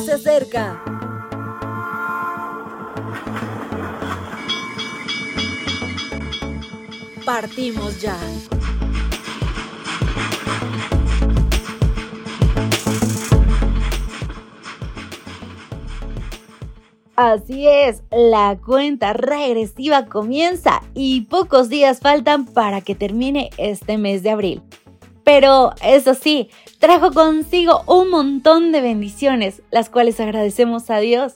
se acerca. Partimos ya. Así es, la cuenta regresiva comienza y pocos días faltan para que termine este mes de abril. Pero eso sí, trajo consigo un montón de bendiciones, las cuales agradecemos a Dios.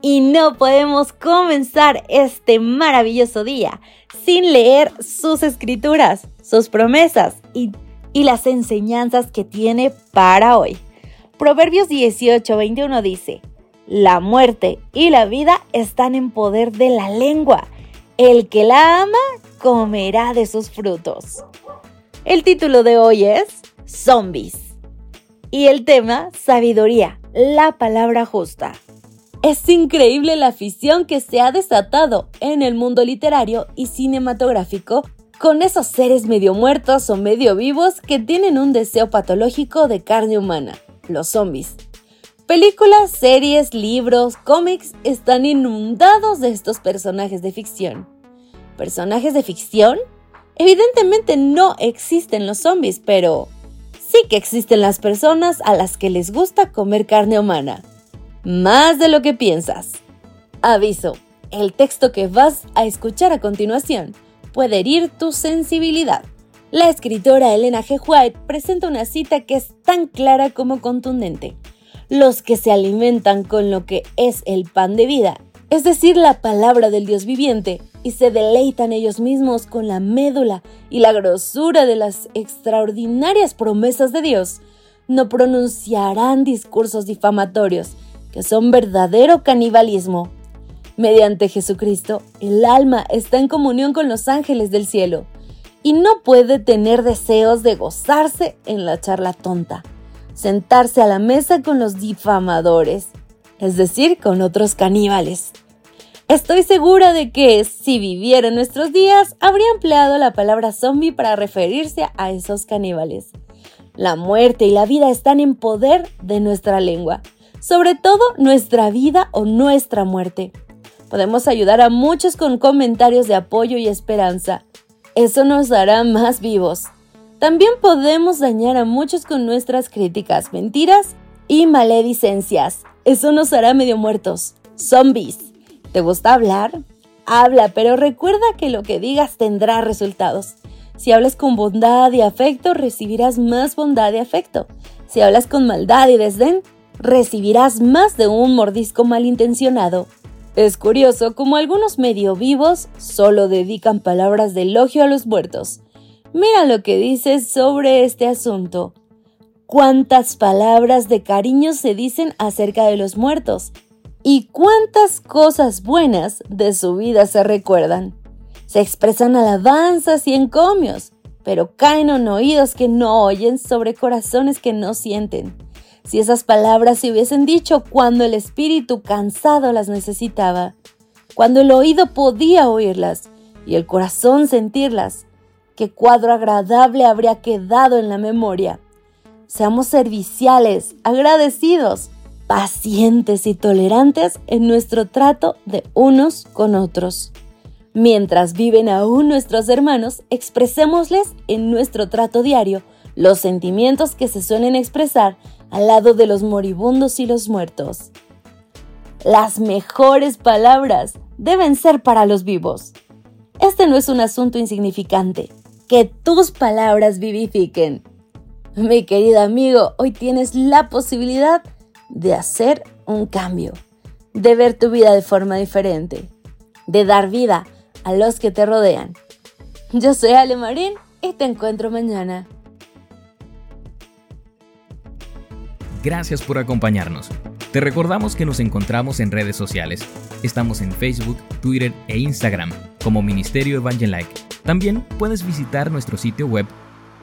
Y no podemos comenzar este maravilloso día sin leer sus escrituras, sus promesas y, las enseñanzas que tiene para hoy. Proverbios 18, 21 dice, la muerte y la vida están en poder de la lengua. El que la ama comerá de sus frutos. El título de hoy es Zombies. Y el tema, sabiduría, la palabra justa. Es increíble la afición que se ha desatado en el mundo literario y cinematográfico con esos seres medio muertos o medio vivos que tienen un deseo patológico de carne humana, los zombies. Películas, series, libros, cómics están inundados de estos personajes de ficción. ¿Personajes de ficción? Evidentemente no existen los zombies, pero sí que existen las personas a las que les gusta comer carne humana. Más de lo que piensas. Aviso, el texto que vas a escuchar a continuación puede herir tu sensibilidad. La escritora Elena G. White presenta una cita que es tan clara como contundente los que se alimentan con lo que es el pan de vida, es decir, la palabra del Dios viviente, y se deleitan ellos mismos con la médula y la grosura de las extraordinarias promesas de Dios, no pronunciarán discursos difamatorios, que son verdadero canibalismo. Mediante Jesucristo, el alma está en comunión con los ángeles del cielo y no puede tener deseos de gozarse en la charla tonta sentarse a la mesa con los difamadores, es decir, con otros caníbales. Estoy segura de que si viviera nuestros días, habría empleado la palabra zombie para referirse a esos caníbales. La muerte y la vida están en poder de nuestra lengua, sobre todo nuestra vida o nuestra muerte. Podemos ayudar a muchos con comentarios de apoyo y esperanza. Eso nos hará más vivos. También podemos dañar a muchos con nuestras críticas, mentiras y maledicencias. Eso nos hará medio muertos. Zombies. ¿Te gusta hablar? Habla, pero recuerda que lo que digas tendrá resultados. Si hablas con bondad y afecto, recibirás más bondad y afecto. Si hablas con maldad y desdén, recibirás más de un mordisco malintencionado. Es curioso como algunos medio vivos solo dedican palabras de elogio a los muertos Mira lo que dice sobre este asunto. Cuántas palabras de cariño se dicen acerca de los muertos y cuántas cosas buenas de su vida se recuerdan. Se expresan alabanzas y encomios, pero caen en oídos que no oyen sobre corazones que no sienten. Si esas palabras se hubiesen dicho cuando el espíritu cansado las necesitaba, cuando el oído podía oírlas y el corazón sentirlas, qué cuadro agradable habría quedado en la memoria. Seamos serviciales, agradecidos, pacientes y tolerantes en nuestro trato de unos con otros. Mientras viven aún nuestros hermanos, expresémosles en nuestro trato diario los sentimientos que se suelen expresar al lado de los moribundos y los muertos. Las mejores palabras deben ser para los vivos. Este no es un asunto insignificante que tus palabras vivifiquen. Mi querido amigo, hoy tienes la posibilidad de hacer un cambio, de ver tu vida de forma diferente, de dar vida a los que te rodean. Yo soy Ale Marín y te encuentro mañana. Gracias por acompañarnos. Te recordamos que nos encontramos en redes sociales. Estamos en Facebook, Twitter e Instagram como Ministerio Evangelike también puedes visitar nuestro sitio web